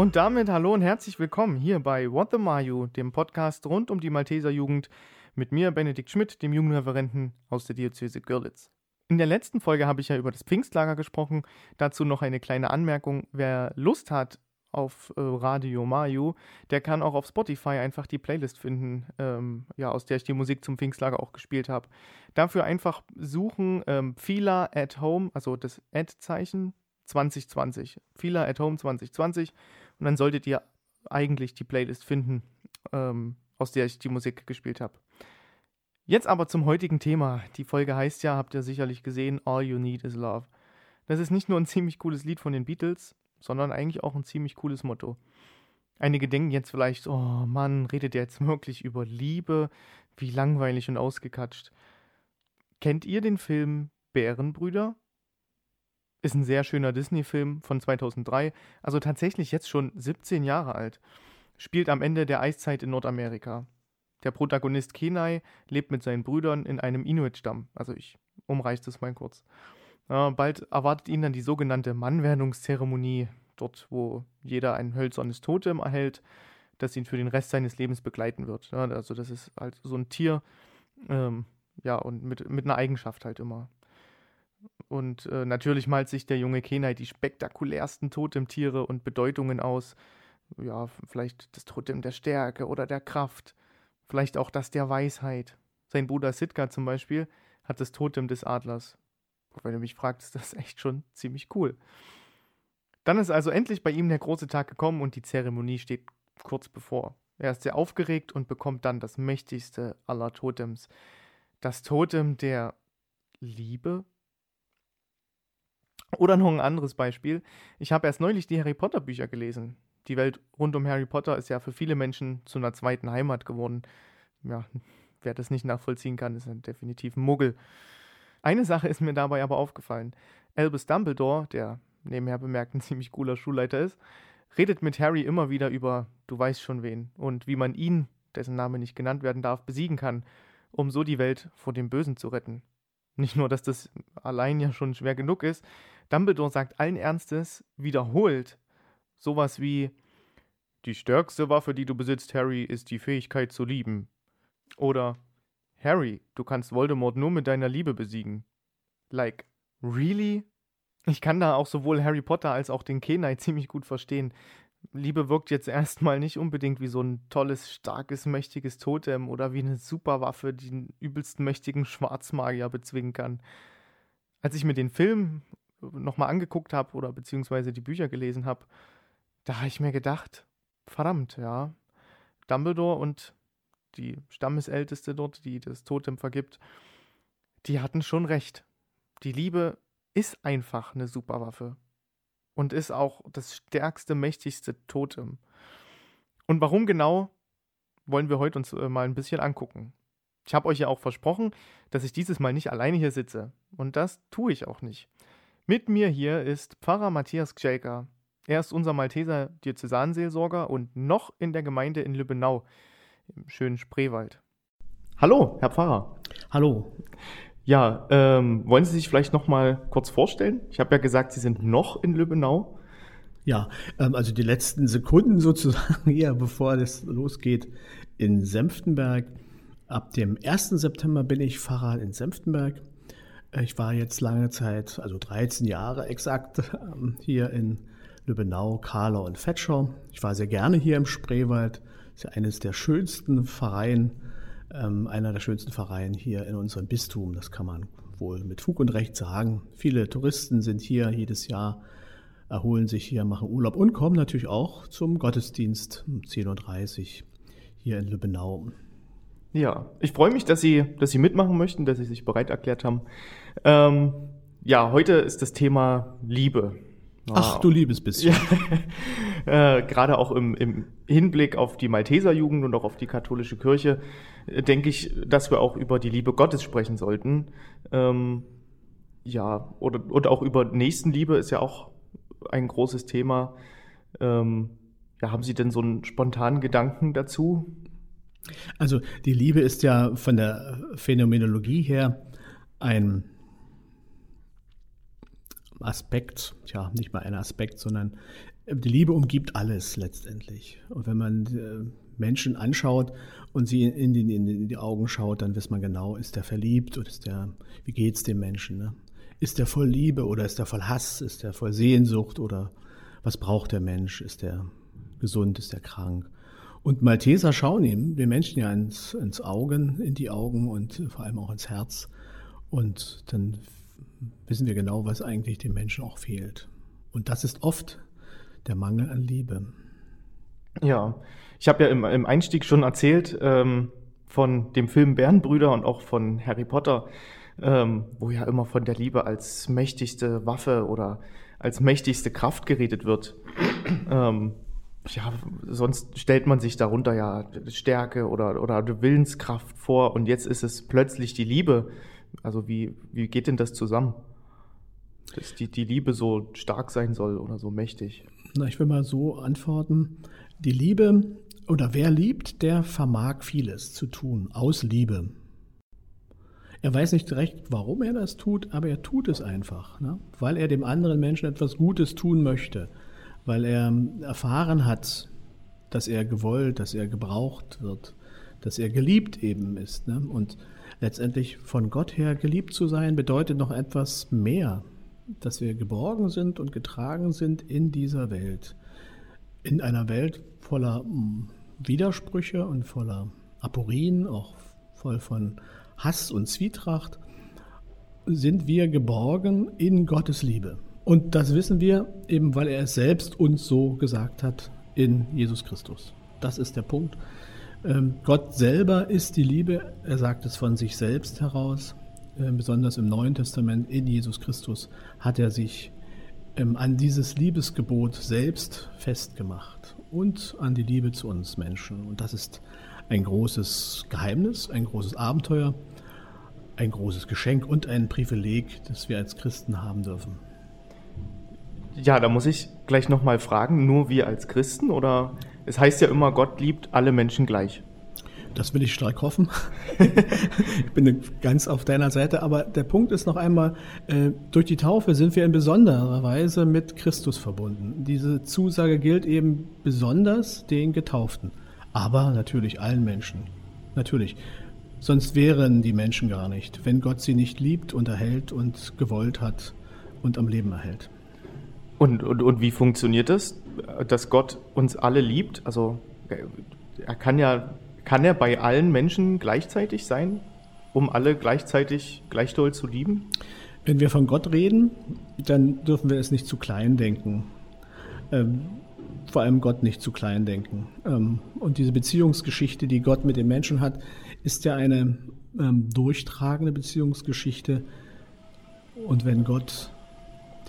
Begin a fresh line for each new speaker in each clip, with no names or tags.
Und damit hallo und herzlich willkommen hier bei What the Mayu, dem Podcast rund um die Malteser Jugend mit mir, Benedikt Schmidt, dem Jugendreferenten aus der Diözese Görlitz. In der letzten Folge habe ich ja über das Pfingstlager gesprochen. Dazu noch eine kleine Anmerkung. Wer Lust hat auf äh, Radio Mayu, der kann auch auf Spotify einfach die Playlist finden, ähm, ja, aus der ich die Musik zum Pfingstlager auch gespielt habe. Dafür einfach suchen ähm, Fila at Home, also das Ad-Zeichen 2020. Fila at Home 2020 und dann solltet ihr eigentlich die Playlist finden, ähm, aus der ich die Musik gespielt habe. Jetzt aber zum heutigen Thema. Die Folge heißt ja, habt ihr sicherlich gesehen, All You Need Is Love. Das ist nicht nur ein ziemlich cooles Lied von den Beatles, sondern eigentlich auch ein ziemlich cooles Motto. Einige denken jetzt vielleicht, oh Mann, redet ihr jetzt wirklich über Liebe? Wie langweilig und ausgekatscht. Kennt ihr den Film Bärenbrüder? Ist ein sehr schöner Disney-Film von 2003, also tatsächlich jetzt schon 17 Jahre alt. Spielt am Ende der Eiszeit in Nordamerika. Der Protagonist Kenai lebt mit seinen Brüdern in einem Inuit-Stamm. Also ich umreiche das mal kurz. Bald erwartet ihn dann die sogenannte Mannwerdungszeremonie, dort wo jeder ein hölzernes Totem erhält, das ihn für den Rest seines Lebens begleiten wird. Also das ist halt so ein Tier, ähm, ja, und mit, mit einer Eigenschaft halt immer. Und äh, natürlich malt sich der junge Kenai die spektakulärsten Totemtiere und Bedeutungen aus. Ja, vielleicht das Totem der Stärke oder der Kraft. Vielleicht auch das der Weisheit. Sein Bruder Sitka zum Beispiel hat das Totem des Adlers. Wenn du mich fragst, ist das echt schon ziemlich cool. Dann ist also endlich bei ihm der große Tag gekommen und die Zeremonie steht kurz bevor. Er ist sehr aufgeregt und bekommt dann das mächtigste aller Totems. Das Totem der Liebe oder noch ein anderes Beispiel. Ich habe erst neulich die Harry Potter Bücher gelesen. Die Welt rund um Harry Potter ist ja für viele Menschen zu einer zweiten Heimat geworden. Ja, wer das nicht nachvollziehen kann, ist ein definitiv ein Muggel. Eine Sache ist mir dabei aber aufgefallen. Albus Dumbledore, der nebenher bemerkt ein ziemlich cooler Schulleiter ist, redet mit Harry immer wieder über du weißt schon wen und wie man ihn, dessen Name nicht genannt werden darf, besiegen kann, um so die Welt vor dem Bösen zu retten. Nicht nur, dass das allein ja schon schwer genug ist, Dumbledore sagt allen Ernstes, wiederholt, sowas wie Die stärkste Waffe, die du besitzt, Harry, ist die Fähigkeit zu lieben. Oder Harry, du kannst Voldemort nur mit deiner Liebe besiegen. Like, really? Ich kann da auch sowohl Harry Potter als auch den Kenai ziemlich gut verstehen. Liebe wirkt jetzt erstmal nicht unbedingt wie so ein tolles, starkes, mächtiges Totem oder wie eine Superwaffe, die einen übelst mächtigen Schwarzmagier bezwingen kann. Als ich mir den Film nochmal angeguckt habe oder beziehungsweise die Bücher gelesen habe, da habe ich mir gedacht, verdammt, ja, Dumbledore und die Stammesälteste dort, die das Totem vergibt, die hatten schon recht. Die Liebe ist einfach eine Superwaffe und ist auch das stärkste, mächtigste Totem. Und warum genau, wollen wir heute uns äh, mal ein bisschen angucken. Ich habe euch ja auch versprochen, dass ich dieses Mal nicht alleine hier sitze. Und das tue ich auch nicht. Mit mir hier ist Pfarrer Matthias Gschelker. Er ist unser Malteser Diözesanseelsorger und noch in der Gemeinde in Lübbenau, im schönen Spreewald. Hallo, Herr Pfarrer.
Hallo.
Ja, ähm, wollen Sie sich vielleicht noch mal kurz vorstellen? Ich habe ja gesagt, Sie sind noch in Lübbenau.
Ja, ähm, also die letzten Sekunden sozusagen, ja, bevor das losgeht, in Senftenberg. Ab dem 1. September bin ich Pfarrer in Senftenberg. Ich war jetzt lange Zeit, also 13 Jahre exakt, ähm, hier in Lübbenau, Kahler und Fetschau. Ich war sehr gerne hier im Spreewald. Das ist ja eines der schönsten Vereine, ähm, einer der schönsten Vereine hier in unserem Bistum. Das kann man wohl mit Fug und Recht sagen. Viele Touristen sind hier jedes Jahr, erholen sich hier, machen Urlaub und kommen natürlich auch zum Gottesdienst um 10.30 Uhr hier in Lübbenau.
Ja, ich freue mich, dass Sie, dass Sie mitmachen möchten, dass Sie sich bereit erklärt haben. Ähm, ja, heute ist das Thema Liebe.
Ach, du liebes bisschen.
Ja. äh, Gerade auch im, im, Hinblick auf die Malteserjugend und auch auf die katholische Kirche äh, denke ich, dass wir auch über die Liebe Gottes sprechen sollten. Ähm, ja, oder, oder auch über Nächstenliebe ist ja auch ein großes Thema. Ähm, ja, haben Sie denn so einen spontanen Gedanken dazu?
Also die Liebe ist ja von der Phänomenologie her ein Aspekt, ja, nicht mal ein Aspekt, sondern die Liebe umgibt alles letztendlich. Und wenn man äh, Menschen anschaut und sie in die, in die, Augen schaut, dann weiß man genau, ist der verliebt oder ist der, wie geht's dem Menschen? Ne? Ist der voll Liebe oder ist der voll Hass? Ist der voll Sehnsucht oder was braucht der Mensch? Ist der gesund? Ist der krank? Und Malteser schauen ihm, den Menschen ja ins, ins Augen, in die Augen und vor allem auch ins Herz. Und dann wissen wir genau, was eigentlich dem Menschen auch fehlt. Und das ist oft der Mangel an Liebe.
Ja, ich habe ja im, im, Einstieg schon erzählt ähm, von dem Film Bärenbrüder und auch von Harry Potter, ähm, wo ja immer von der Liebe als mächtigste Waffe oder als mächtigste Kraft geredet wird. ähm, ja, sonst stellt man sich darunter ja Stärke oder, oder Willenskraft vor und jetzt ist es plötzlich die Liebe. Also wie, wie geht denn das zusammen? Dass die, die Liebe so stark sein soll oder so mächtig?
Na, ich will mal so antworten. Die Liebe oder wer liebt, der vermag vieles zu tun, aus Liebe. Er weiß nicht recht, warum er das tut, aber er tut es einfach, ne? weil er dem anderen Menschen etwas Gutes tun möchte, weil er erfahren hat, dass er gewollt, dass er gebraucht wird, dass er geliebt eben ist. Ne? Und letztendlich von Gott her geliebt zu sein, bedeutet noch etwas mehr dass wir geborgen sind und getragen sind in dieser Welt. In einer Welt voller hm, Widersprüche und voller Aporien, auch voll von Hass und Zwietracht, sind wir geborgen in Gottes Liebe. Und das wissen wir eben, weil er es selbst uns so gesagt hat in Jesus Christus. Das ist der Punkt. Ähm, Gott selber ist die Liebe. Er sagt es von sich selbst heraus. Äh, besonders im Neuen Testament in Jesus Christus, hat er sich ähm, an dieses Liebesgebot selbst festgemacht und an die Liebe zu uns Menschen. Und das ist ein großes Geheimnis, ein großes Abenteuer, ein großes Geschenk und ein Privileg, das wir als Christen haben dürfen.
Ja, da muss ich gleich nochmal fragen, nur wir als Christen oder es heißt ja immer, Gott liebt alle Menschen gleich.
Das will ich stark hoffen. ich bin ganz auf deiner Seite. Aber der Punkt ist noch einmal, äh, durch die Taufe sind wir in besonderer Weise mit Christus verbunden. Diese Zusage gilt eben besonders den Getauften. Aber natürlich allen Menschen. Natürlich. Sonst wären die Menschen gar nicht, wenn Gott sie nicht liebt und erhält und gewollt hat und am Leben erhält.
Und, und, und wie funktioniert das, dass Gott uns alle liebt? Also er kann ja kann er bei allen Menschen gleichzeitig sein, um alle gleichzeitig gleich doll zu lieben?
Wenn wir von Gott reden, dann dürfen wir es nicht zu klein denken. Ähm, vor allem Gott nicht zu klein denken. Ähm, und diese Beziehungsgeschichte, die Gott mit den Menschen hat, ist ja eine ähm, durchtragende Beziehungsgeschichte. Und wenn Gott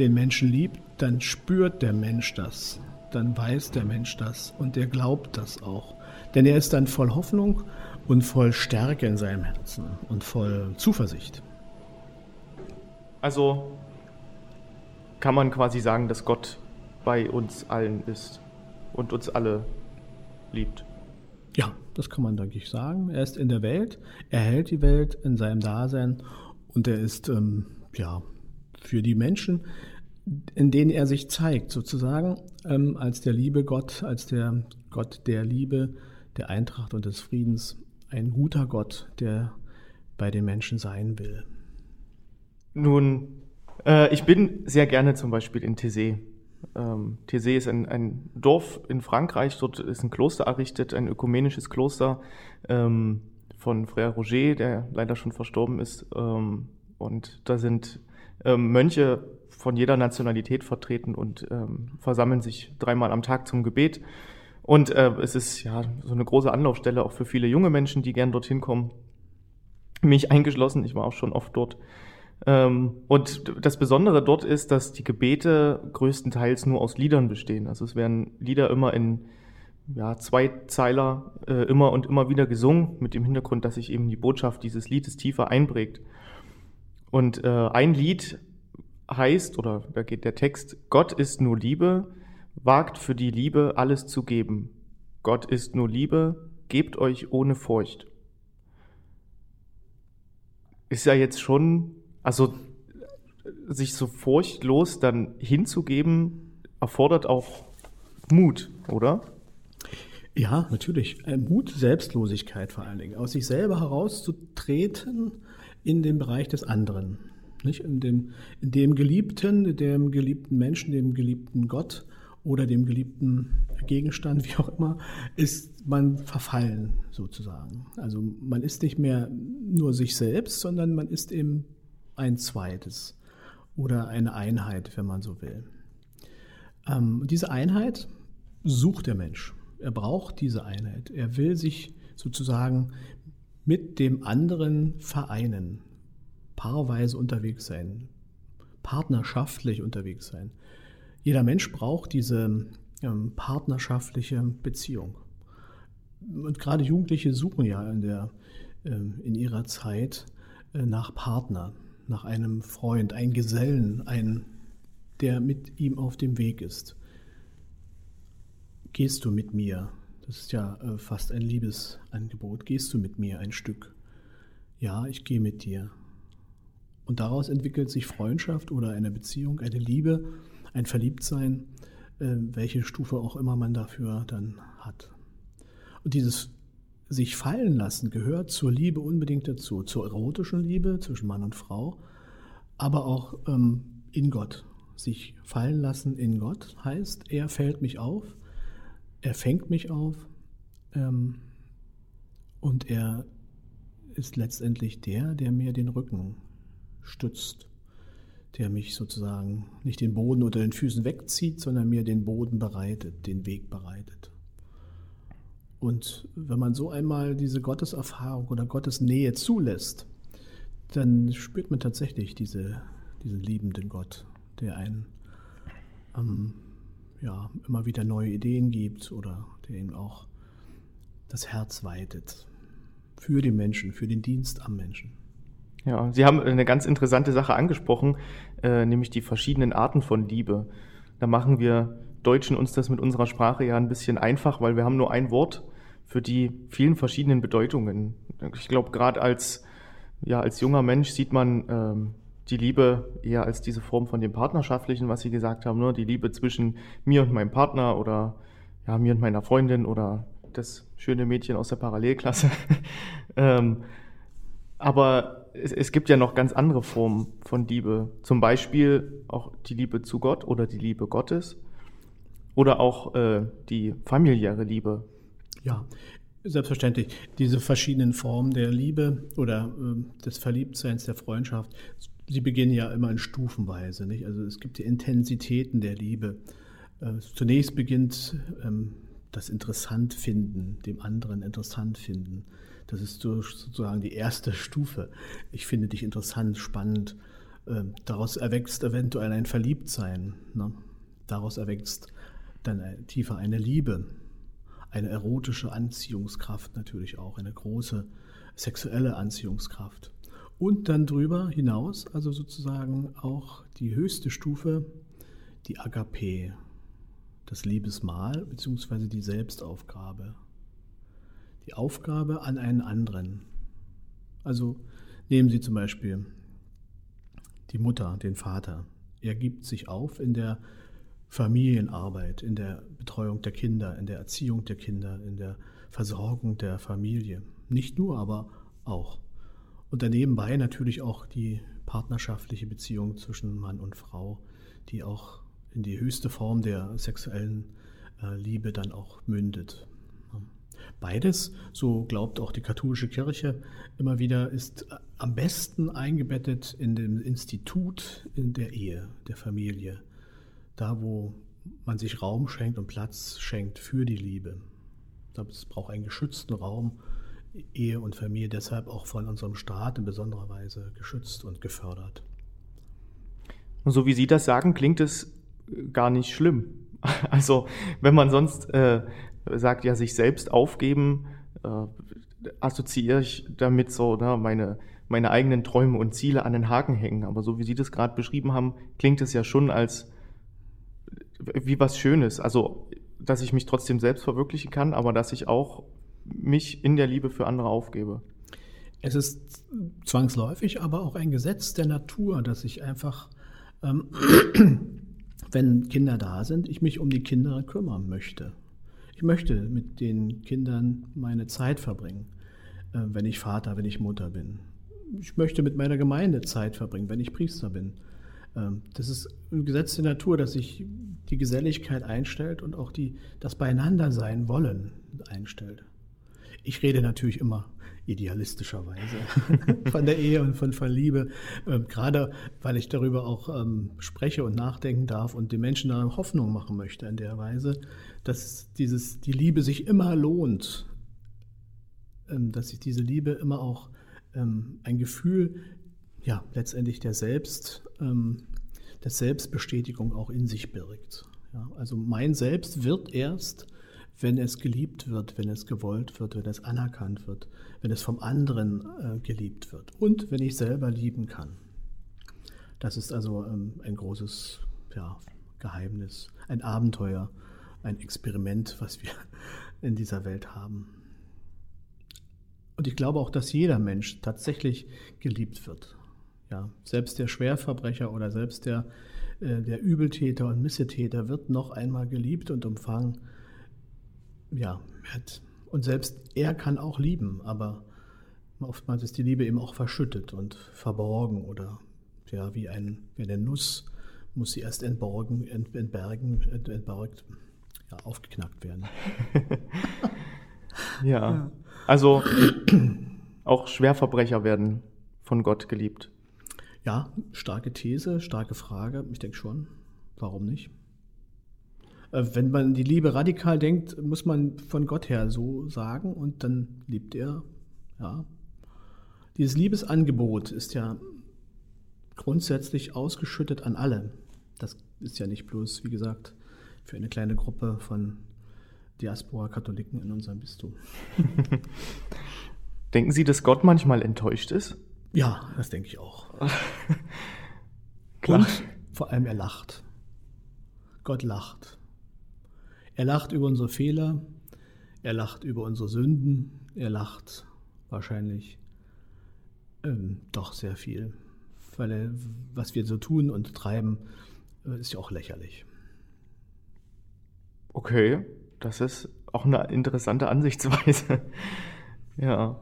den Menschen liebt, dann spürt der Mensch das, dann weiß der Mensch das und der glaubt das auch. Denn er ist dann voll Hoffnung und voll Stärke in seinem Herzen und voll Zuversicht.
Also kann man quasi sagen, dass Gott bei uns allen ist und uns alle liebt.
Ja, das kann man, denke ich, sagen. Er ist in der Welt, er hält die Welt in seinem Dasein und er ist ähm, ja für die Menschen, in denen er sich zeigt, sozusagen ähm, als der liebe Gott, als der Gott der Liebe, der Eintracht und des Friedens, ein guter Gott, der bei den Menschen sein will.
Nun, äh, ich bin sehr gerne zum Beispiel in Thésée. Ähm, Thésée ist ein, ein, Dorf in Frankreich, dort ist ein Kloster errichtet, ein ökumenisches Kloster ähm, von Frère Roger, der leider schon verstorben ist. Ähm, und da sind ähm, Mönche von jeder Nationalität vertreten und ähm, versammeln sich dreimal am Tag zum Gebet. Und äh, es ist ja so eine große Anlaufstelle auch für viele junge Menschen, die gern dorthin kommen. Mich eingeschlossen, ich war auch schon oft dort. Ähm, und das Besondere dort ist, dass die Gebete größtenteils nur aus Liedern bestehen. Also es werden Lieder immer in ja, zwei Zeiler äh, immer und immer wieder gesungen, mit dem Hintergrund, dass sich eben die Botschaft dieses Liedes tiefer einprägt. Und äh, ein Lied heißt, oder da geht der Text, Gott ist nur Liebe, Wagt für die Liebe alles zu geben. Gott ist nur Liebe, gebt euch ohne Furcht. Ist ja jetzt schon, also sich so furchtlos dann hinzugeben, erfordert auch Mut, oder?
Ja, natürlich. Äh, Mut, Selbstlosigkeit vor allen Dingen. Aus sich selber herauszutreten in den Bereich des anderen. Nicht? In, dem, in dem Geliebten, dem geliebten Menschen, dem geliebten Gott oder dem geliebten Gegenstand, wie auch immer, ist man verfallen sozusagen. Also man ist nicht mehr nur sich selbst, sondern man ist eben ein zweites oder eine Einheit, wenn man so will. Ähm, diese Einheit sucht der Mensch. Er braucht diese Einheit. Er will sich sozusagen mit dem anderen vereinen, paarweise unterwegs sein, partnerschaftlich unterwegs sein. Jeder Mensch braucht diese ähm, partnerschaftliche Beziehung. Und gerade Jugendliche suchen ja in, der, ähm, in ihrer Zeit äh, nach Partner, nach einem Freund, einen Gesellen, einen, der mit ihm auf dem Weg ist. Gehst du mit mir? Das ist ja äh, fast ein Liebesangebot. Gehst du mit mir ein Stück? Ja, ich gehe mit dir. Und daraus entwickelt sich Freundschaft oder eine Beziehung, eine Liebe, ein Verliebtsein, äh, welche Stufe auch immer man dafür dann hat. Und dieses sich fallen lassen gehört zur Liebe unbedingt dazu, zur erotischen Liebe zwischen Mann und Frau, aber auch ähm, in Gott. Sich fallen lassen in Gott heißt, er fällt mich auf, er fängt mich auf ähm, und er ist letztendlich der, der mir den Rücken stützt, der mich sozusagen nicht den Boden unter den Füßen wegzieht, sondern mir den Boden bereitet, den Weg bereitet. Und wenn man so einmal diese Gotteserfahrung oder Gottes Nähe zulässt, dann spürt man tatsächlich diese, diesen liebenden Gott, der einen ähm, ja, immer wieder neue Ideen gibt oder der ihm auch das Herz weitet für den Menschen, für den Dienst am Menschen.
Ja, Sie haben eine ganz interessante Sache angesprochen, äh, nämlich die verschiedenen Arten von Liebe. Da machen wir Deutschen uns das mit unserer Sprache ja ein bisschen einfach, weil wir haben nur ein Wort für die vielen verschiedenen Bedeutungen. Ich glaube, gerade als, ja, als junger Mensch sieht man ähm, die Liebe eher als diese Form von dem Partnerschaftlichen, was Sie gesagt haben, ne? die Liebe zwischen mir und meinem Partner oder ja, mir und meiner Freundin oder das schöne Mädchen aus der Parallelklasse. ähm, aber es, es, gibt ja noch ganz andere Formen von Liebe. Zum Beispiel auch die Liebe zu Gott oder die Liebe Gottes oder auch äh, die familiäre Liebe.
Ja, selbstverständlich. Diese verschiedenen Formen der Liebe oder äh, des Verliebtseins, der Freundschaft, sie beginnen ja immer in Stufenweise. Nicht? Also es gibt die Intensitäten der Liebe. Äh, zunächst beginnt ähm, das Interessant finden, dem anderen interessant finden. Das ist sozusagen die erste Stufe. Ich finde dich interessant, spannend. Äh, daraus erwächst eventuell ein Verliebtsein. Ne? Daraus erwächst dann tiefer eine Liebe eine erotische Anziehungskraft natürlich auch, eine große sexuelle Anziehungskraft. Und dann drüber hinaus, also sozusagen auch die höchste Stufe, die Agape, das Liebesmahl bzw. die Selbstaufgabe. Die Aufgabe an einen anderen. Also nehmen Sie zum Beispiel die Mutter, den Vater. Er gibt sich auf in der Familienarbeit, in der Betreuung der Kinder, in der Erziehung der Kinder, in der Versorgung der Familie. Nicht nur, aber auch. Und danebenbei natürlich auch die partnerschaftliche Beziehung zwischen Mann und Frau, die auch in die höchste Form der sexuellen äh, Liebe dann auch mündet. Beides, so glaubt auch die katholische Kirche immer wieder, ist am besten eingebettet in dem Institut in der Ehe, der Familie da, wo man sich Raum schenkt und Platz schenkt für die Liebe. Es braucht einen geschützten Raum, Ehe und Familie, deshalb auch von unserem Staat in besonderer Weise geschützt und gefördert.
Und so wie Sie das sagen, klingt es gar nicht schlimm. Also wenn man sonst äh, sagt, ja, sich selbst aufgeben, äh, assoziiere ich damit so ne, meine, meine eigenen Träume und Ziele an den Haken hängen. Aber so wie Sie das gerade beschrieben haben, klingt es ja schon als wie was Schönes. Also, dass ich mich trotzdem selbst verwirklichen kann, aber dass ich auch mich in der Liebe für andere aufgebe.
Es ist zwangsläufig, aber auch ein Gesetz der Natur, dass ich einfach ähm, wenn Kinder da sind, ich mich um die Kinder kümmern möchte. Ich möchte mit den Kindern meine Zeit verbringen, äh, wenn ich Vater, wenn ich Mutter bin. Ich möchte mit meiner Gemeinde Zeit verbringen, wenn ich Priester bin. Ähm, das ist ein Gesetz der Natur, dass sich die Geselligkeit einstellt und auch die, das Beieinandersein wollen einstellt. Ich rede natürlich immer idealistischerweise von der Ehe und von, von Liebe, ähm, gerade weil ich darüber auch ähm, spreche und nachdenken darf und den Menschen da Hoffnung machen möchte in der Weise, dass dieses, die Liebe sich immer lohnt, ähm, dass sich diese Liebe immer auch ähm, ein Gefühl, ja, letztendlich der Selbst, ähm, der Selbstbestätigung auch in sich birgt. Ja, also mein Selbst wird erst wenn es geliebt wird, wenn es gewollt wird, wenn es anerkannt wird, wenn es vom anderen äh, geliebt wird und wenn ich selber lieben kann. Das ist also ähm, ein großes ja, Geheimnis, ein Abenteuer, ein Experiment, was wir in dieser Welt haben. Und ich glaube auch, dass jeder Mensch tatsächlich geliebt wird. Ja, selbst der Schwerverbrecher oder selbst der, äh, der Übeltäter und Missetäter wird noch einmal geliebt und umfangen ja, und selbst er kann auch lieben, aber oftmals ist die Liebe eben auch verschüttet und verborgen oder ja, wie, ein, wie eine Nuss muss sie erst entborgen, ent, entbergen, ent, entborgt, ja, aufgeknackt werden.
ja. ja, also auch Schwerverbrecher werden von Gott geliebt.
Ja, starke These, starke Frage. Ich denke schon. Warum nicht? Äh, wenn man die Liebe radikal denkt, muss man von Gott her so sagen und dann liebt er. Ja. Dieses Liebesangebot ist ja grundsätzlich ausgeschüttet an alle. Das ist ja nicht bloß, wie gesagt, für eine kleine Gruppe von Diaspora-Katholiken in unserem Bistum.
Denken Sie, dass Gott manchmal enttäuscht ist?
Ja, das denke ich auch. Klar. Und vor allem er lacht. Gott lacht. Er lacht über unsere Fehler, er lacht über unsere Sünden, er lacht wahrscheinlich ähm, doch sehr viel, weil er, was wir so tun und treiben, äh, ist ja auch lächerlich.
Okay, das ist auch eine interessante Ansichtsweise. ja.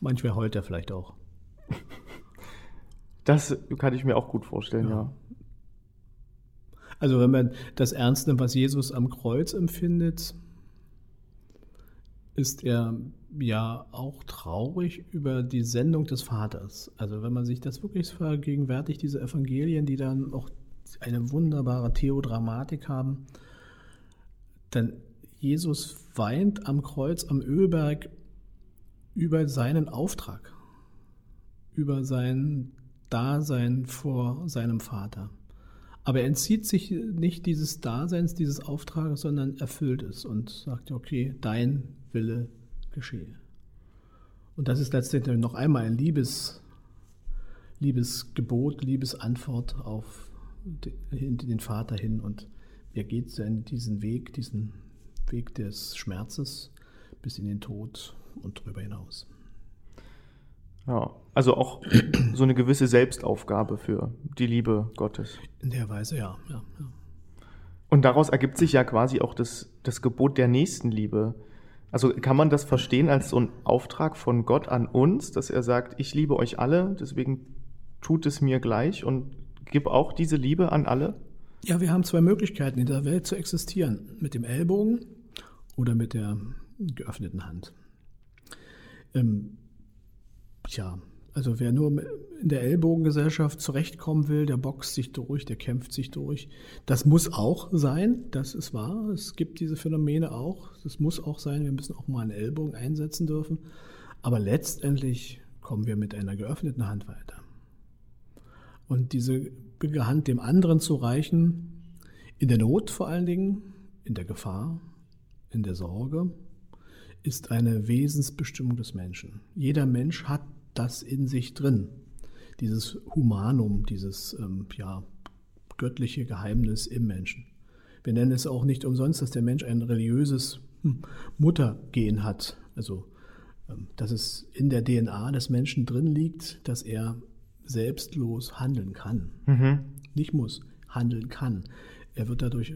Manchmal heult er vielleicht auch.
Das kann ich mir auch gut vorstellen, ja. ja.
Also wenn man das ernst nimmt, was Jesus am Kreuz empfindet, ist er ja auch traurig über die Sendung des Vaters. Also wenn man sich das wirklich vergegenwärtigt, diese Evangelien, die dann auch eine wunderbare Theodramatik haben, dann Jesus weint am Kreuz am Ölberg über seinen Auftrag, über sein Dasein vor seinem Vater. Aber er entzieht sich nicht dieses Daseins, dieses Auftrages, sondern erfüllt es und sagt, okay, dein Wille geschehe. Und das ist letztendlich noch einmal ein Liebes, Liebesgebot, Liebesantwort auf den Vater hin. Und er geht diesen Weg, diesen Weg des Schmerzes bis in den Tod und darüber hinaus.
Ja, also auch so eine gewisse Selbstaufgabe für die Liebe Gottes.
In der Weise, ja. ja, ja.
Und daraus ergibt sich ja quasi auch das, das Gebot der Nächstenliebe. Also kann man das verstehen als so ein Auftrag von Gott an uns, dass er sagt, ich liebe euch alle, deswegen tut es mir gleich und gib auch diese Liebe an alle?
Ja, wir haben zwei Möglichkeiten, in der Welt zu existieren. Mit dem Ellbogen oder mit der geöffneten Hand. Ähm, Tja, also wer nur in der Ellbogengesellschaft zurechtkommen will, der boxt sich durch, der kämpft sich durch. Das muss auch sein, das ist wahr. Es gibt diese Phänomene auch. Das muss auch sein. Wir müssen auch mal einen Ellbogen einsetzen dürfen. Aber letztendlich kommen wir mit einer geöffneten Hand weiter. Und diese Hand dem anderen zu reichen, in der Not vor allen Dingen, in der Gefahr, in der Sorge, ist eine Wesensbestimmung des Menschen. Jeder Mensch hat das in sich drin. Dieses Humanum, dieses ähm, ja, göttliche Geheimnis im Menschen. Wir nennen es auch nicht umsonst, dass der Mensch ein religiöses hm, Muttergen hat. Also, ähm, dass es in der DNA des Menschen drin liegt, dass er selbstlos handeln kann. Mhm. nicht muss, handeln kann. Er wird dadurch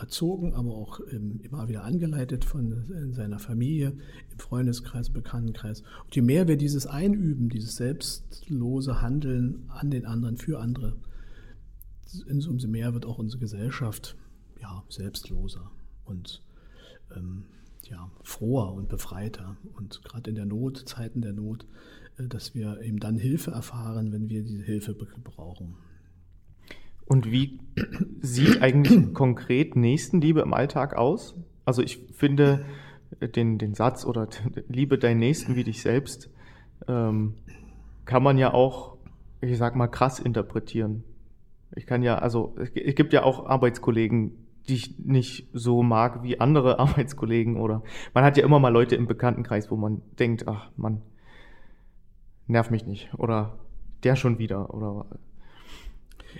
erzogen, aber auch ähm, immer wieder angeleitet von seiner Familie, im Freundeskreis, Bekanntenkreis. Und je mehr wir dieses einüben, dieses selbstlose Handeln an den anderen, für andere, umso mehr wird auch unsere Gesellschaft ja, selbstloser und ähm, ja, froher und befreiter. Und gerade in der Not, Zeiten der Not, äh, dass wir eben dann Hilfe erfahren, wenn wir diese Hilfe brauchen.
Und wie sieht eigentlich konkret Nächstenliebe im Alltag aus? Also ich finde den, den Satz oder liebe deinen Nächsten wie dich selbst, ähm, kann man ja auch, ich sag mal, krass interpretieren. Ich kann ja, also es gibt ja auch Arbeitskollegen, die ich nicht so mag wie andere Arbeitskollegen oder man hat ja immer mal Leute im Bekanntenkreis, wo man denkt, ach man, nerv mich nicht oder der schon wieder oder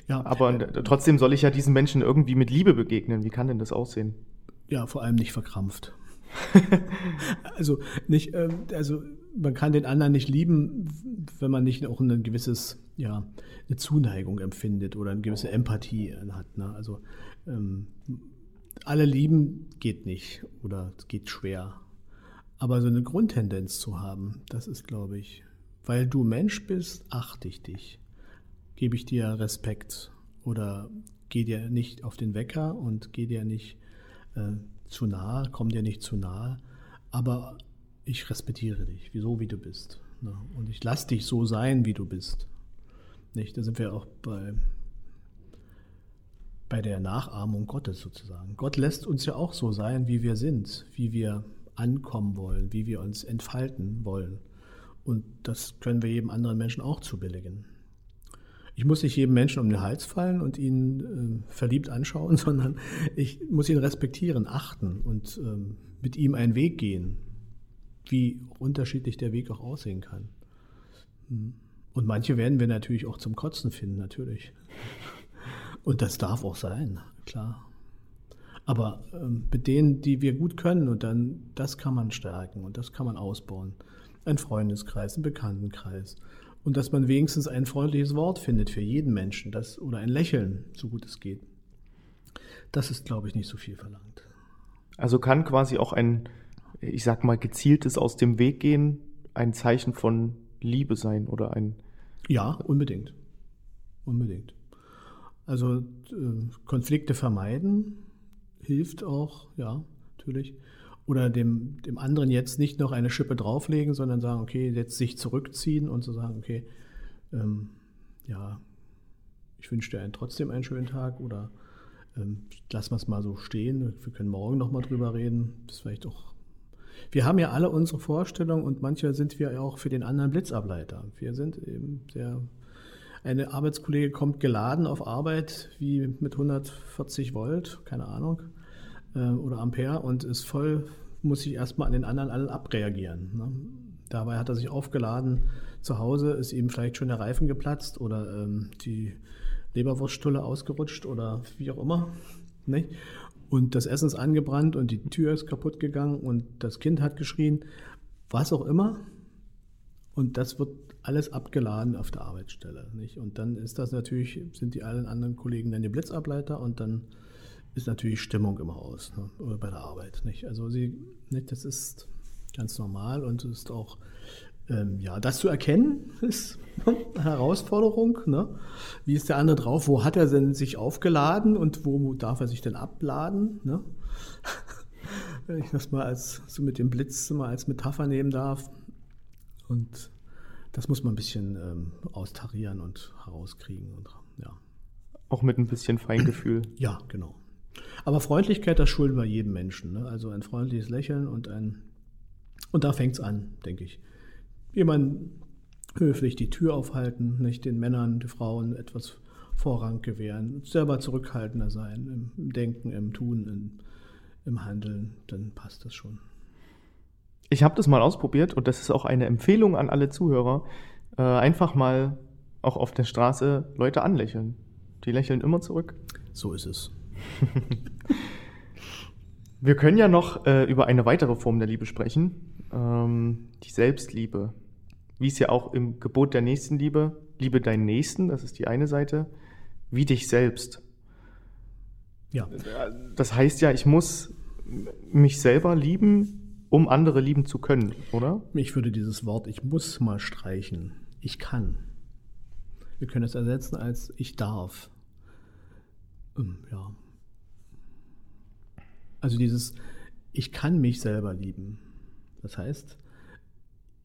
ja, aber trotzdem soll ich ja diesen Menschen irgendwie mit Liebe begegnen. Wie kann denn das aussehen?
Ja, vor allem nicht verkrampft. also nicht, ähm, also man kann den anderen nicht lieben, wenn man nicht auch ein gewisses, ja, eine Zuneigung empfindet oder eine gewisse Empathie hat. Ne? Also ähm, alle lieben geht nicht oder geht schwer. Aber so eine Grundtendenz zu haben, das ist, glaube ich, weil du Mensch bist, achte ich dich gebe ich dir Respekt oder geh dir nicht auf den Wecker und geh dir nicht äh, zu nahe, komm dir nicht zu nahe, aber ich respektiere dich, so wie du bist. Ne? Und ich lasse dich so sein, wie du bist. Nicht? Da sind wir auch bei, bei der Nachahmung Gottes sozusagen. Gott lässt uns ja auch so sein, wie wir sind, wie wir ankommen wollen, wie wir uns entfalten wollen. Und das können wir jedem anderen Menschen auch zubilligen ich muss nicht jedem Menschen um den Hals fallen und ihn äh, verliebt anschauen, sondern ich muss ihn respektieren, achten und ähm, mit ihm einen Weg gehen, wie unterschiedlich der Weg auch aussehen kann. Hm. Und manche werden wir natürlich auch zum Kotzen finden, natürlich. Und das darf auch sein, klar. Aber ähm, mit denen, die wir gut können, und dann, das kann man stärken und das kann man ausbauen. Ein Freundeskreis, ein Bekanntenkreis und dass man wenigstens ein freundliches Wort findet für jeden Menschen das, oder ein Lächeln, so gut es geht. Das ist, glaube ich, nicht so viel verlangt.
Also kann quasi auch ein, ich sag mal, gezieltes aus dem Weg gehen ein Zeichen von Liebe sein oder ein.
Ja, unbedingt. Unbedingt. Also äh, Konflikte vermeiden hilft auch, ja, natürlich oder dem, dem anderen jetzt nicht noch eine Schippe drauflegen, sondern sagen, okay, jetzt sich zurückziehen und zu so sagen, okay, ähm, ja, ich wünsche dir einen, trotzdem einen schönen Tag oder ähm, lassen wir es mal so stehen, wir können morgen nochmal drüber reden. Das ist vielleicht auch. Wir haben ja alle unsere Vorstellungen und manchmal sind wir ja auch für den anderen Blitzableiter. Wir sind eben sehr. Eine Arbeitskollege kommt geladen auf Arbeit wie mit 140 Volt, keine Ahnung, oder Ampere und ist voll muss ich erstmal an den anderen allen abreagieren. Ne? Dabei hat er sich aufgeladen zu Hause, ist ihm vielleicht schon der Reifen geplatzt oder ähm, die Leberwurststulle ausgerutscht oder wie auch immer. Nicht? Und das Essen ist angebrannt und die Tür ist kaputt gegangen und das Kind hat geschrien, was auch immer. Und das wird alles abgeladen auf der Arbeitsstelle. Nicht? Und dann ist das natürlich, sind die allen anderen Kollegen dann die Blitzableiter und dann ist natürlich Stimmung im Haus ne, oder bei der Arbeit. Nicht? Also sie, nicht, das ist ganz normal und ist auch, ähm, ja, das zu erkennen ist eine Herausforderung. Ne? Wie ist der andere drauf? Wo hat er denn sich aufgeladen und wo darf er sich denn abladen? Ne? Wenn ich das mal als so mit dem Blitz mal als Metapher nehmen darf. Und das muss man ein bisschen ähm, austarieren und herauskriegen und ja.
Auch mit ein bisschen Feingefühl.
Ja, genau. Aber Freundlichkeit, das schulden wir jedem Menschen. Ne? Also ein freundliches Lächeln und ein. Und da fängt es an, denke ich. Jemand höflich die Tür aufhalten, nicht den Männern, den Frauen etwas Vorrang gewähren, selber zurückhaltender sein im Denken, im Tun, im, im Handeln, dann passt das schon.
Ich habe das mal ausprobiert und das ist auch eine Empfehlung an alle Zuhörer. Äh, einfach mal auch auf der Straße Leute anlächeln. Die lächeln immer zurück.
So ist es.
Wir können ja noch äh, über eine weitere Form der Liebe sprechen, ähm, die Selbstliebe. Wie es ja auch im Gebot der Nächstenliebe, liebe deinen Nächsten, das ist die eine Seite, wie dich selbst.
Ja.
Das heißt ja, ich muss mich selber lieben, um andere lieben zu können, oder?
Ich würde dieses Wort ich muss mal streichen. Ich kann. Wir können es ersetzen als ich darf. Ähm, ja. Also dieses ich kann mich selber lieben. Das heißt,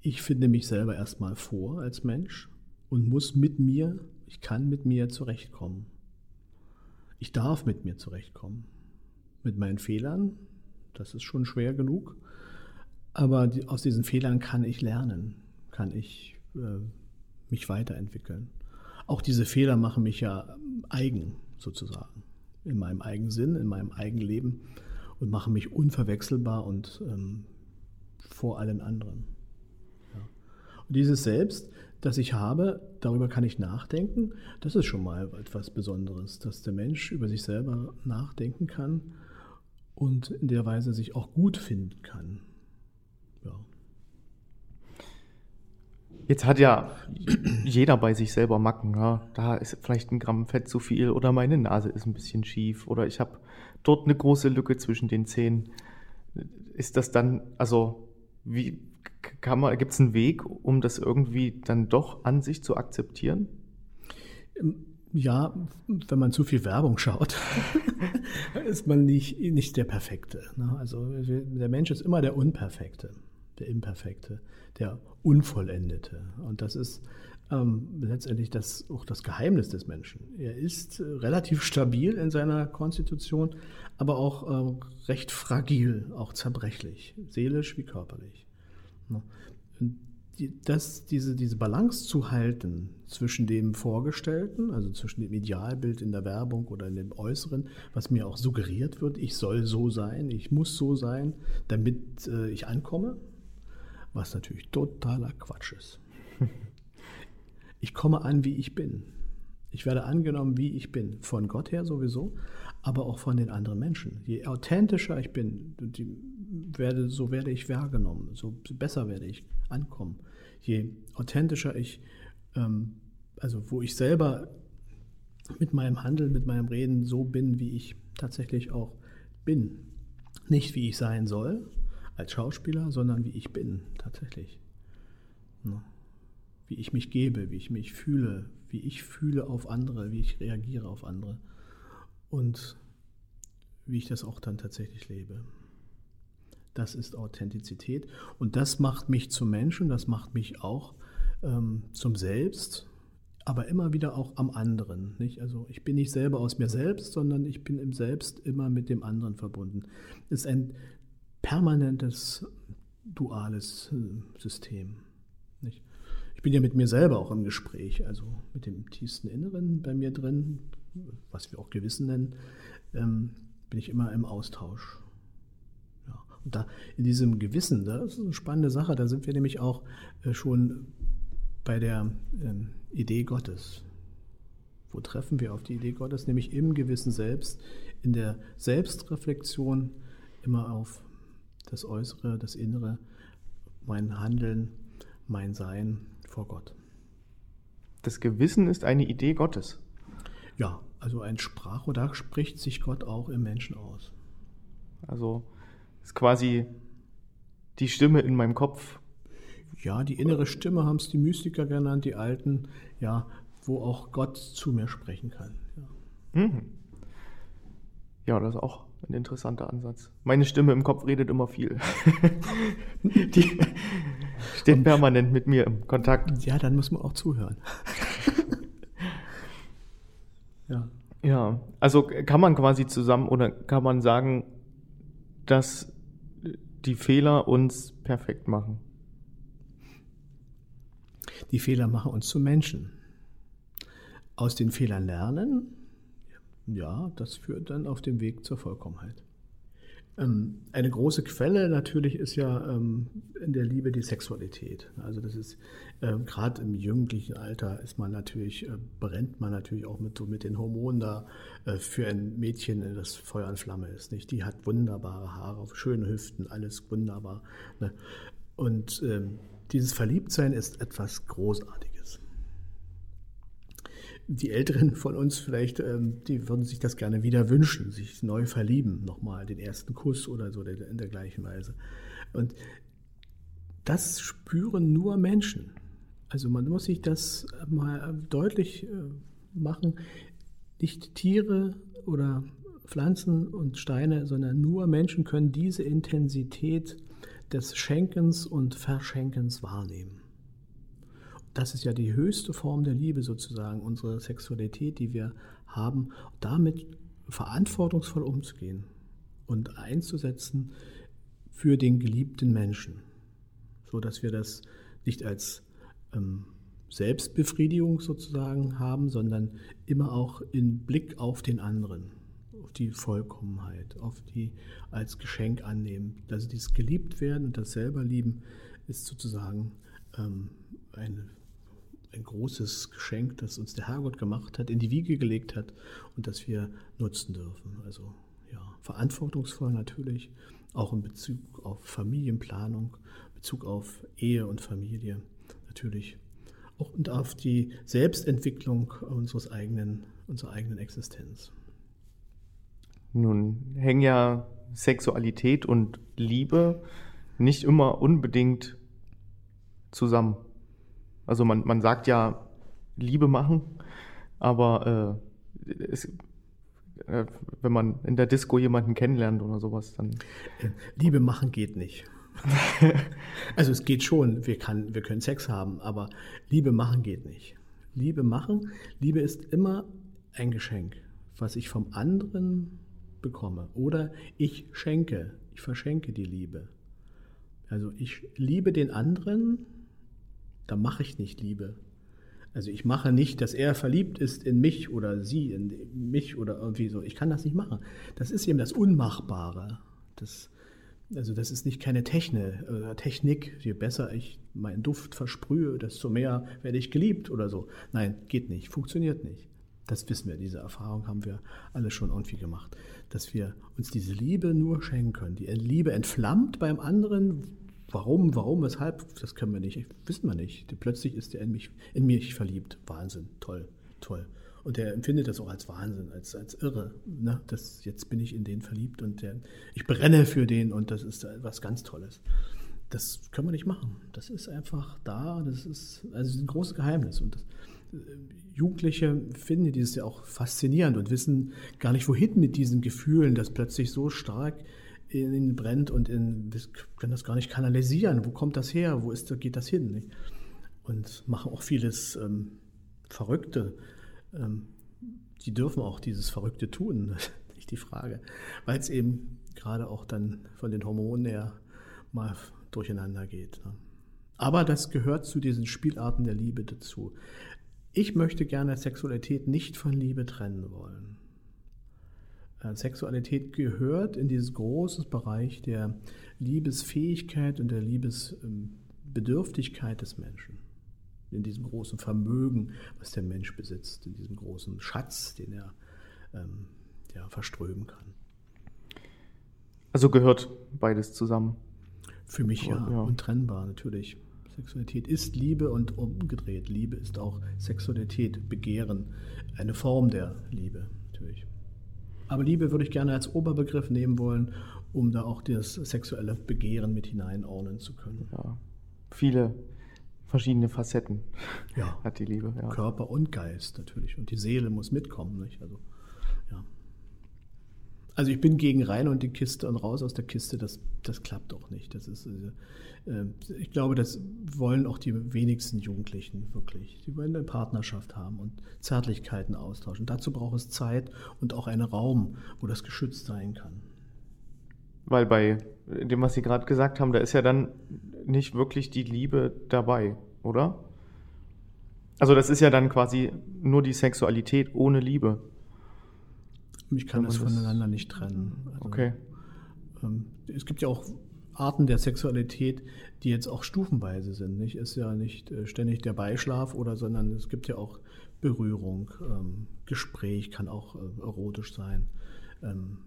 ich finde mich selber erstmal vor als Mensch und muss mit mir, ich kann mit mir zurechtkommen. Ich darf mit mir zurechtkommen. Mit meinen Fehlern, das ist schon schwer genug, aber die, aus diesen Fehlern kann ich lernen, kann ich äh, mich weiterentwickeln. Auch diese Fehler machen mich ja eigen sozusagen, in meinem eigenen Sinn, in meinem eigenen Leben und machen mich unverwechselbar und ähm, vor allen anderen. Ja. Und dieses Selbst, das ich habe, darüber kann ich nachdenken, das ist schon mal etwas Besonderes, dass der Mensch über sich selber nachdenken kann und in der Weise sich auch gut finden kann. Ja.
Jetzt hat ja jeder bei sich selber Macken. Ja? Da ist vielleicht ein Gramm Fett zu viel oder meine Nase ist ein bisschen schief oder ich habe dort eine große Lücke zwischen den Zähnen. Ist das dann, also wie kann man, gibt es einen Weg, um das irgendwie dann doch an sich zu akzeptieren?
Ja, wenn man zu viel Werbung schaut, ist man nicht, nicht der Perfekte. Ne? Also der Mensch ist immer der Unperfekte, der Imperfekte, der Unvollendete. Und das ist ähm, letztendlich das, auch das Geheimnis des Menschen. Er ist äh, relativ stabil in seiner Konstitution, aber auch äh, recht fragil, auch zerbrechlich, seelisch wie körperlich. Ne? Das, diese, diese Balance zu halten zwischen dem Vorgestellten, also zwischen dem Idealbild in der Werbung oder in dem Äußeren, was mir auch suggeriert wird, ich soll so sein, ich muss so sein, damit äh, ich ankomme, was natürlich totaler Quatsch ist. Ich komme an, wie ich bin. Ich werde angenommen, wie ich bin. Von Gott her sowieso, aber auch von den anderen Menschen. Je authentischer ich bin, werde, so werde ich wahrgenommen, so besser werde ich ankommen. Je authentischer ich, ähm, also wo ich selber mit meinem Handeln, mit meinem Reden so bin, wie ich tatsächlich auch bin. Nicht wie ich sein soll als Schauspieler, sondern wie ich bin tatsächlich. Ja wie ich mich gebe, wie ich mich fühle, wie ich fühle auf andere, wie ich reagiere auf andere und wie ich das auch dann tatsächlich lebe. Das ist Authentizität und das macht mich zum Menschen, das macht mich auch ähm, zum Selbst, aber immer wieder auch am anderen. Nicht? Also ich bin nicht selber aus mir selbst, sondern ich bin im Selbst immer mit dem anderen verbunden. Es ein permanentes duales äh, System bin ja mit mir selber auch im Gespräch, also mit dem tiefsten Inneren bei mir drin, was wir auch Gewissen nennen, ähm, bin ich immer im Austausch. Und da in diesem Gewissen, das ist eine spannende Sache, da sind wir nämlich auch äh, schon bei der ähm, Idee Gottes. Wo treffen wir auf die Idee Gottes? Nämlich im Gewissen selbst, in der Selbstreflexion immer auf das Äußere, das Innere, mein Handeln, mein Sein vor Gott.
Das Gewissen ist eine Idee Gottes.
Ja, also ein Sprachrohr, da spricht sich Gott auch im Menschen aus.
Also ist quasi die Stimme in meinem Kopf.
Ja, die innere Stimme haben es die Mystiker genannt, die Alten, ja, wo auch Gott zu mir sprechen kann.
Ja, mhm. ja das ist auch ein interessanter Ansatz. Meine Stimme im Kopf redet immer viel. die, Steht permanent mit mir im Kontakt.
Ja, dann muss man auch zuhören.
ja. Ja, also kann man quasi zusammen oder kann man sagen, dass die Fehler uns perfekt machen?
Die Fehler machen uns zu Menschen. Aus den Fehlern lernen, ja, das führt dann auf dem Weg zur Vollkommenheit. Ähm, eine große Quelle natürlich ist ja ähm, in der Liebe die Sexualität. Also das ist ähm, gerade im jugendlichen Alter ist man natürlich, äh, brennt man natürlich auch mit, so mit den Hormonen da äh, für ein Mädchen, das Feuer und Flamme ist. Nicht? Die hat wunderbare Haare, schöne Hüften, alles wunderbar. Ne? Und ähm, dieses Verliebtsein ist etwas Großartiges. Die Älteren von uns vielleicht, ähm, die würden sich das gerne wieder wünschen, sich neu verlieben, nochmal den ersten Kuss oder so in der gleichen Weise. Und das spüren nur Menschen. Also man muss sich das mal deutlich äh, machen. Nicht Tiere oder Pflanzen und Steine, sondern nur Menschen können diese Intensität des Schenkens und Verschenkens wahrnehmen. Das ist ja die höchste Form der Liebe sozusagen, unsere Sexualität, die wir haben, damit verantwortungsvoll umzugehen und einzusetzen für den geliebten Menschen, so dass wir das nicht als ähm, Selbstbefriedigung sozusagen haben, sondern immer auch in Blick auf den anderen, auf die Vollkommenheit, auf die als Geschenk annehmen. Also dieses geliebt werden und das selber lieben ist sozusagen ähm, eine, ein großes Geschenk, das uns der Herrgott gemacht hat, in die Wiege gelegt hat und das wir nutzen dürfen. Also ja, verantwortungsvoll natürlich, auch in Bezug auf Familienplanung, Bezug auf Ehe und Familie natürlich und auf die Selbstentwicklung unseres eigenen, unserer eigenen Existenz.
Nun hängen ja Sexualität und Liebe nicht immer unbedingt zusammen. Also man, man sagt ja Liebe machen, aber äh, es, äh, wenn man in der Disco jemanden kennenlernt oder sowas, dann.
Äh, Liebe machen geht nicht. also es geht schon, wir, kann, wir können Sex haben, aber Liebe machen geht nicht. Liebe machen, Liebe ist immer ein Geschenk, was ich vom anderen bekomme. Oder ich schenke, ich verschenke die Liebe. Also ich liebe den anderen, da mache ich nicht Liebe. Also ich mache nicht, dass er verliebt ist in mich oder sie in mich oder irgendwie so. Ich kann das nicht machen. Das ist eben das Unmachbare. Das, also das ist nicht keine Techne, äh, Technik. Je besser ich meinen Duft versprühe, desto mehr werde ich geliebt oder so. Nein, geht nicht, funktioniert nicht. Das wissen wir, diese Erfahrung haben wir alle schon irgendwie gemacht, dass wir uns diese Liebe nur schenken können. Die Liebe entflammt beim anderen. Warum, warum, weshalb, das können wir nicht, wissen wir nicht. Plötzlich ist er in mich, in mich verliebt. Wahnsinn, toll, toll. Und er empfindet das auch als Wahnsinn, als, als irre. Ne? Das, jetzt bin ich in den verliebt und der, ich brenne für den und das ist was ganz Tolles. Das können wir nicht machen. Das ist einfach da. Das ist, also ein großes Geheimnis. Und das, äh, Jugendliche finden dieses ja auch faszinierend und wissen gar nicht, wohin mit diesen Gefühlen, das plötzlich so stark in ihnen brennt und in, können das gar nicht kanalisieren. Wo kommt das her? Wo ist, geht das hin? Und machen auch vieles ähm, Verrückte ähm, die dürfen auch dieses Verrückte tun, nicht die Frage, weil es eben gerade auch dann von den Hormonen her mal durcheinander geht. Ne? Aber das gehört zu diesen Spielarten der Liebe dazu. Ich möchte gerne Sexualität nicht von Liebe trennen wollen. Äh, Sexualität gehört in dieses große Bereich der Liebesfähigkeit und der Liebesbedürftigkeit des Menschen in diesem großen Vermögen, was der Mensch besitzt, in diesem großen Schatz, den er ähm, ja, verströmen kann.
Also gehört beides zusammen?
Für mich ja, ja, untrennbar natürlich. Sexualität ist Liebe und umgedreht. Liebe ist auch Sexualität, Begehren, eine Form der Liebe natürlich. Aber Liebe würde ich gerne als Oberbegriff nehmen wollen, um da auch das sexuelle Begehren mit hineinordnen zu können.
Ja, viele verschiedene Facetten
ja. hat die Liebe. Ja. Körper und Geist natürlich. Und die Seele muss mitkommen. Nicht? Also. Also ich bin gegen rein und die Kiste und raus aus der Kiste, das, das klappt auch nicht. Das ist, äh, ich glaube, das wollen auch die wenigsten Jugendlichen wirklich. Die wollen eine Partnerschaft haben und Zärtlichkeiten austauschen. Dazu braucht es Zeit und auch einen Raum, wo das geschützt sein kann.
Weil bei dem, was Sie gerade gesagt haben, da ist ja dann nicht wirklich die Liebe dabei, oder? Also das ist ja dann quasi nur die Sexualität ohne Liebe.
Ich kann das voneinander nicht trennen.
Also, okay.
Ähm, es gibt ja auch Arten der Sexualität, die jetzt auch stufenweise sind. Nicht? Ist ja nicht äh, ständig der Beischlaf oder, sondern es gibt ja auch Berührung, ähm, Gespräch kann auch äh, erotisch sein. Ähm,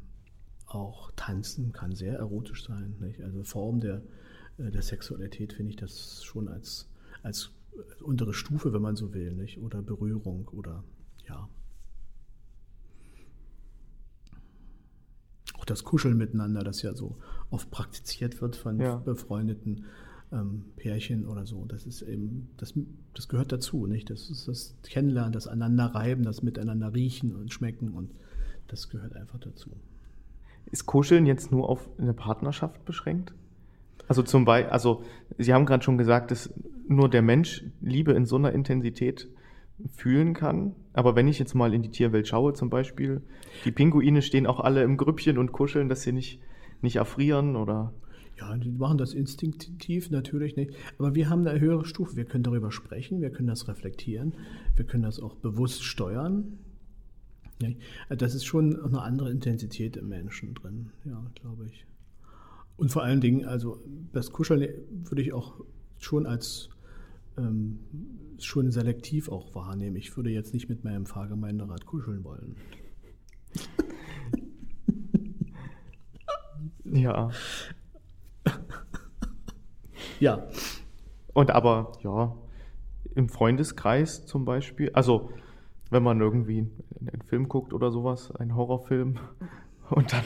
auch Tanzen kann sehr erotisch sein. Nicht? Also Form der, äh, der Sexualität finde ich das schon als, als untere Stufe, wenn man so will, nicht? oder Berührung oder ja. Auch das Kuscheln miteinander, das ja so oft praktiziert wird von
Ja.
befreundeten ähm, Pärchen oder so. Das ist eben, das, das gehört dazu, nicht? Das ist das Kennenlernen, das Aneinanderreiben, das Miteinander riechen und schmecken und das gehört einfach dazu.
Ist Kuscheln jetzt nur auf eine Partnerschaft beschränkt? Also zum Beispiel, also Sie haben gerade schon gesagt, dass nur der Mensch Liebe in so einer Intensität fühlen kann. Aber wenn ich jetzt mal in die Tierwelt schaue, zum Beispiel, die Pinguine stehen auch alle im Grüppchen und kuscheln, dass sie nicht, nicht erfrieren oder.
Ja, die machen das instinktiv natürlich nicht. Aber wir haben eine höhere Stufe. Wir können darüber sprechen, wir können das reflektieren, wir können das auch bewusst steuern. Das ist schon eine andere Intensität im Menschen drin, ja, glaube ich. Und vor allen Dingen, also das Kuscheln würde ich auch schon als ähm, schon selektiv auch wahrnehmen. Ich würde jetzt nicht mit meinem Fahrgemeinderat kuscheln wollen.
Ja.
Ja,
Und aber, ja, im Freundeskreis zum Beispiel, also wenn man irgendwie einen Film guckt oder sowas, einen Horrorfilm und dann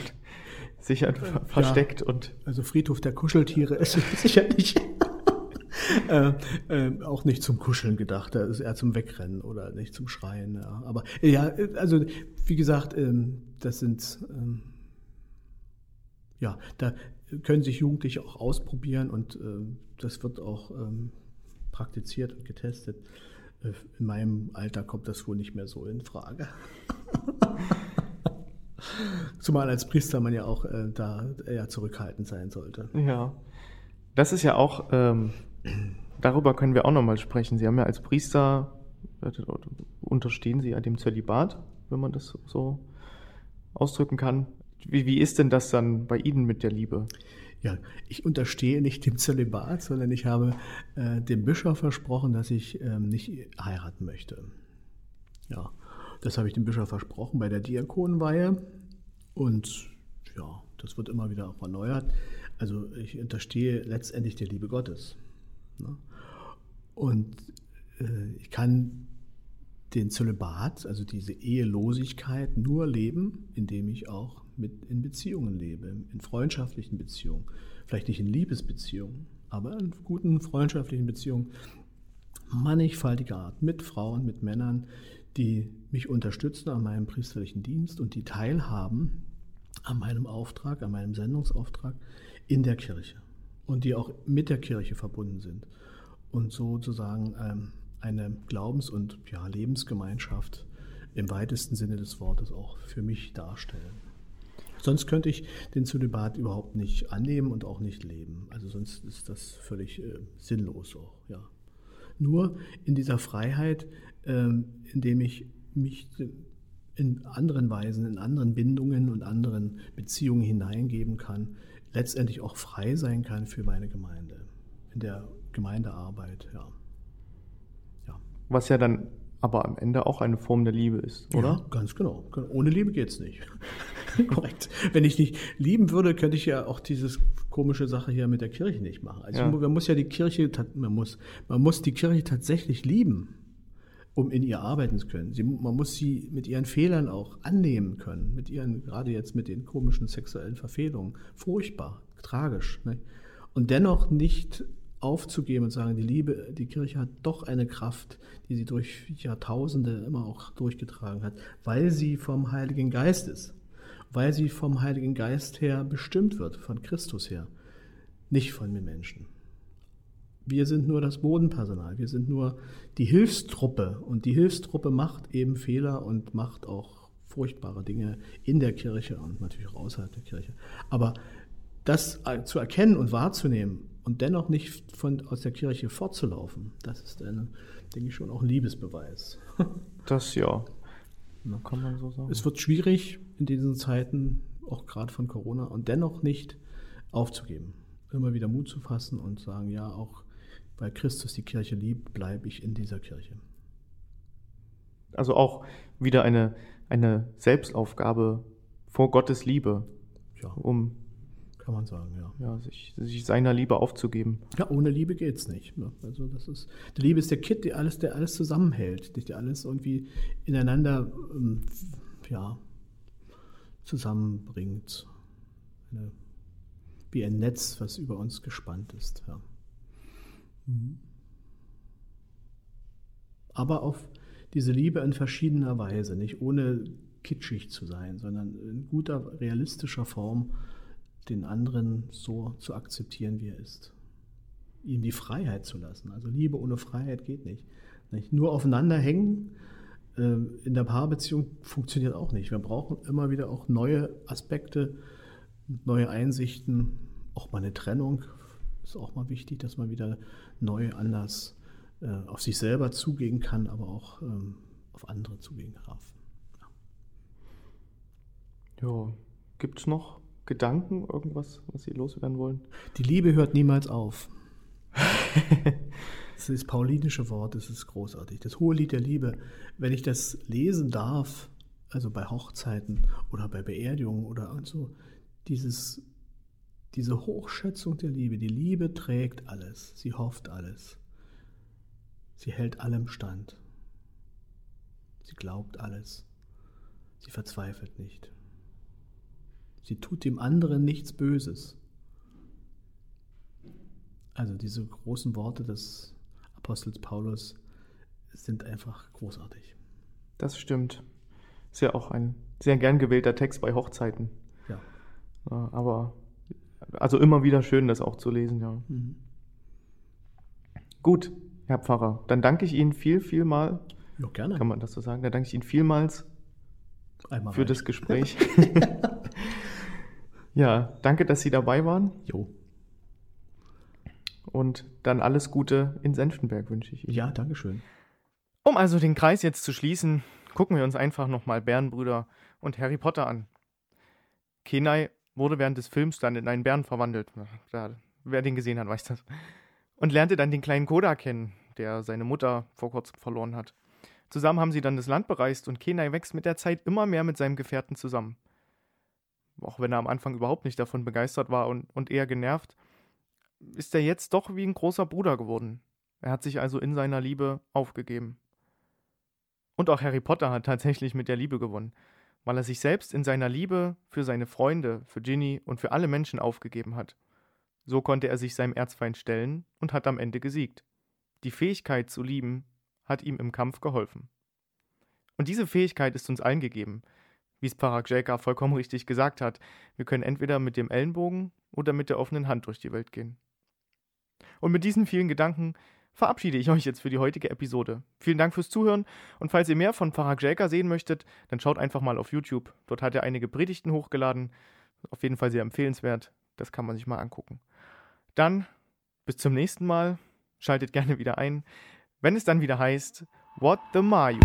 sich einfach versteckt und
Also Friedhof der Kuscheltiere ist sicher nicht. Äh, äh, auch nicht zum Kuscheln gedacht, da ist eher zum Wegrennen oder nicht zum Schreien. Ja. Aber ja, also wie gesagt, ähm, das sind ähm, ja, da können sich Jugendliche auch ausprobieren und ähm, das wird auch ähm, praktiziert und getestet. Äh, In meinem Alter kommt das wohl nicht mehr so in Frage. Zumal als Priester man ja auch äh, da eher zurückhaltend sein sollte.
ja. Das ist ja auch, ähm, darüber können wir auch nochmal sprechen. Sie haben ja als Priester, äh, unterstehen Sie ja dem Zölibat, wenn man das so ausdrücken kann. Wie, wie ist denn das dann bei Ihnen mit der Liebe?
Ja, ich unterstehe nicht dem Zölibat, sondern ich habe äh, dem Bischof versprochen, dass ich ähm, nicht heiraten möchte. Ja, das habe ich dem Bischof versprochen bei der Diakonenweihe und ja, das wird immer wieder auch erneuert. Also ich unterstehe letztendlich der Liebe Gottes. Ne? Und äh, ich kann den Zölibat, also diese Ehelosigkeit, nur leben, indem ich auch mit in Beziehungen lebe, in freundschaftlichen Beziehungen. Vielleicht nicht in Liebesbeziehungen, aber in guten freundschaftlichen Beziehungen mannigfaltiger Art mit Frauen, mit Männern, die mich unterstützen an meinem priesterlichen Dienst und die teilhaben an meinem Auftrag, an meinem Sendungsauftrag in der Kirche und die auch mit der Kirche verbunden sind und sozusagen ähm, eine Glaubens- und ja, Lebensgemeinschaft im weitesten Sinne des Wortes auch für mich darstellen. Sonst könnte ich den Zölibat überhaupt nicht annehmen und auch nicht leben. Also sonst ist das völlig äh, sinnlos auch, ja. Nur in dieser Freiheit, ähm, indem ich mich in anderen Weisen, in anderen Bindungen und anderen Beziehungen hineingeben kann, letztendlich auch frei sein kann für meine Gemeinde, in der Gemeindearbeit, ja. ja.
Was ja dann aber am Ende auch eine Form der Liebe ist, oder?
Ja, ganz genau. Ohne Liebe geht es nicht. Korrekt. Wenn ich nicht lieben würde, könnte ich ja auch diese komische Sache hier mit der Kirche nicht machen. Also
Ja.
man muss ja die Kirche, man muss, man muss die Kirche tatsächlich lieben, um in ihr arbeiten zu können. Sie, man muss sie mit ihren Fehlern auch annehmen können, mit ihren, gerade jetzt mit den komischen sexuellen Verfehlungen. Furchtbar, tragisch. Ne? Und dennoch nicht aufzugeben und sagen, die Liebe, die Kirche hat doch eine Kraft, die sie durch Jahrtausende immer auch durchgetragen hat, weil sie vom Heiligen Geist ist, weil sie vom Heiligen Geist her bestimmt wird, von Christus her, nicht von den Menschen. Wir sind nur das Bodenpersonal, wir sind nur die Hilfstruppe und die Hilfstruppe macht eben Fehler und macht auch furchtbare Dinge in der Kirche und natürlich auch außerhalb der Kirche. Aber das zu erkennen und wahrzunehmen und dennoch nicht von, aus der Kirche fortzulaufen, das ist, eine, denke ich, schon auch ein Liebesbeweis.
Das ja. Kann man so sagen.
Es wird schwierig in diesen Zeiten, auch gerade von Corona, und dennoch nicht aufzugeben. Immer wieder Mut zu fassen und sagen, ja, auch weil Christus die Kirche liebt, bleibe ich in dieser Kirche.
Also auch wieder eine, eine Selbstaufgabe vor Gottes Liebe,
Ja,
um
kann man sagen, ja.
Ja, sich, sich seiner Liebe aufzugeben.
Ja, ohne Liebe geht's nicht. Ne? Also das ist, die Liebe ist der Kit, der alles, der alles zusammenhält, der alles irgendwie ineinander, ähm, ja, zusammenbringt. Wie ein Netz, was über uns gespannt ist. Ja. Mhm. Aber auf diese Liebe in verschiedener Weise, nicht ohne kitschig zu sein, sondern in guter, realistischer Form den anderen so zu akzeptieren, wie er ist. Ihm die Freiheit zu lassen. Also Liebe ohne Freiheit geht nicht. nicht? Nur aufeinander hängen äh, in der Paarbeziehung funktioniert auch nicht. Wir brauchen immer wieder auch neue Aspekte, neue Einsichten, auch mal eine Trennung. Ist auch mal wichtig, dass man wieder neu anders äh, auf sich selber zugehen kann, aber auch ähm, auf andere zugehen darf.
Ja, ja gibt es noch Gedanken, irgendwas, was Sie loswerden wollen?
Die Liebe hört niemals auf. das ist das paulinische Wort, das ist großartig. Das hohe Lied der Liebe. Wenn ich das lesen darf, also bei Hochzeiten oder bei Beerdigungen oder so, dieses, diese Hochschätzung der Liebe. Die Liebe trägt alles, sie hofft alles. Sie hält allem stand. Sie glaubt alles. Sie verzweifelt nicht. Sie tut dem anderen nichts Böses. Also diese großen Worte des Apostels Paulus sind einfach großartig.
Das stimmt. Ist ja auch ein sehr gern gewählter Text bei Hochzeiten.
Ja.
Aber also immer wieder schön, das auch zu lesen, ja. Mhm. Gut, Herr Pfarrer, dann danke ich Ihnen viel, viel mal.
Ja, gerne.
Kann man das so sagen? Dann danke ich Ihnen vielmals
Einmal
für das Gespräch. Ja, danke, dass Sie dabei waren.
Jo.
Und dann alles Gute in Senftenberg wünsche ich Ihnen.
Ja, danke schön.
Um also den Kreis jetzt zu schließen, gucken wir uns einfach nochmal Bärenbrüder und Harry Potter an. Kenai wurde während des Films dann in einen Bären verwandelt. wer den gesehen hat, weiß das. Und lernte dann den kleinen Koda kennen, der seine Mutter vor kurzem verloren hat. Zusammen haben sie dann das Land bereist und Kenai wächst mit der Zeit immer mehr mit seinem Gefährten zusammen auch wenn er am Anfang überhaupt nicht davon begeistert war und, und eher genervt, ist er jetzt doch wie ein großer Bruder geworden. Er hat sich also in seiner Liebe aufgegeben. Und auch Harry Potter hat tatsächlich mit der Liebe gewonnen, weil er sich selbst in seiner Liebe für seine Freunde, für Ginny und für alle Menschen aufgegeben hat. So konnte er sich seinem Erzfeind stellen und hat am Ende gesiegt. Die Fähigkeit zu lieben hat ihm im Kampf geholfen. Und diese Fähigkeit ist uns allen gegeben, wie es Parag vollkommen richtig gesagt hat, wir können entweder mit dem Ellenbogen oder mit der offenen Hand durch die Welt gehen. Und mit diesen vielen Gedanken verabschiede ich euch jetzt für die heutige Episode. Vielen Dank fürs Zuhören und falls ihr mehr von Parag Jelka sehen möchtet, dann schaut einfach mal auf YouTube. Dort hat er einige Predigten hochgeladen. Auf jeden Fall sehr empfehlenswert. Das kann man sich mal angucken. Dann bis zum nächsten Mal. Schaltet gerne wieder ein, wenn es dann wieder heißt What the Mayu.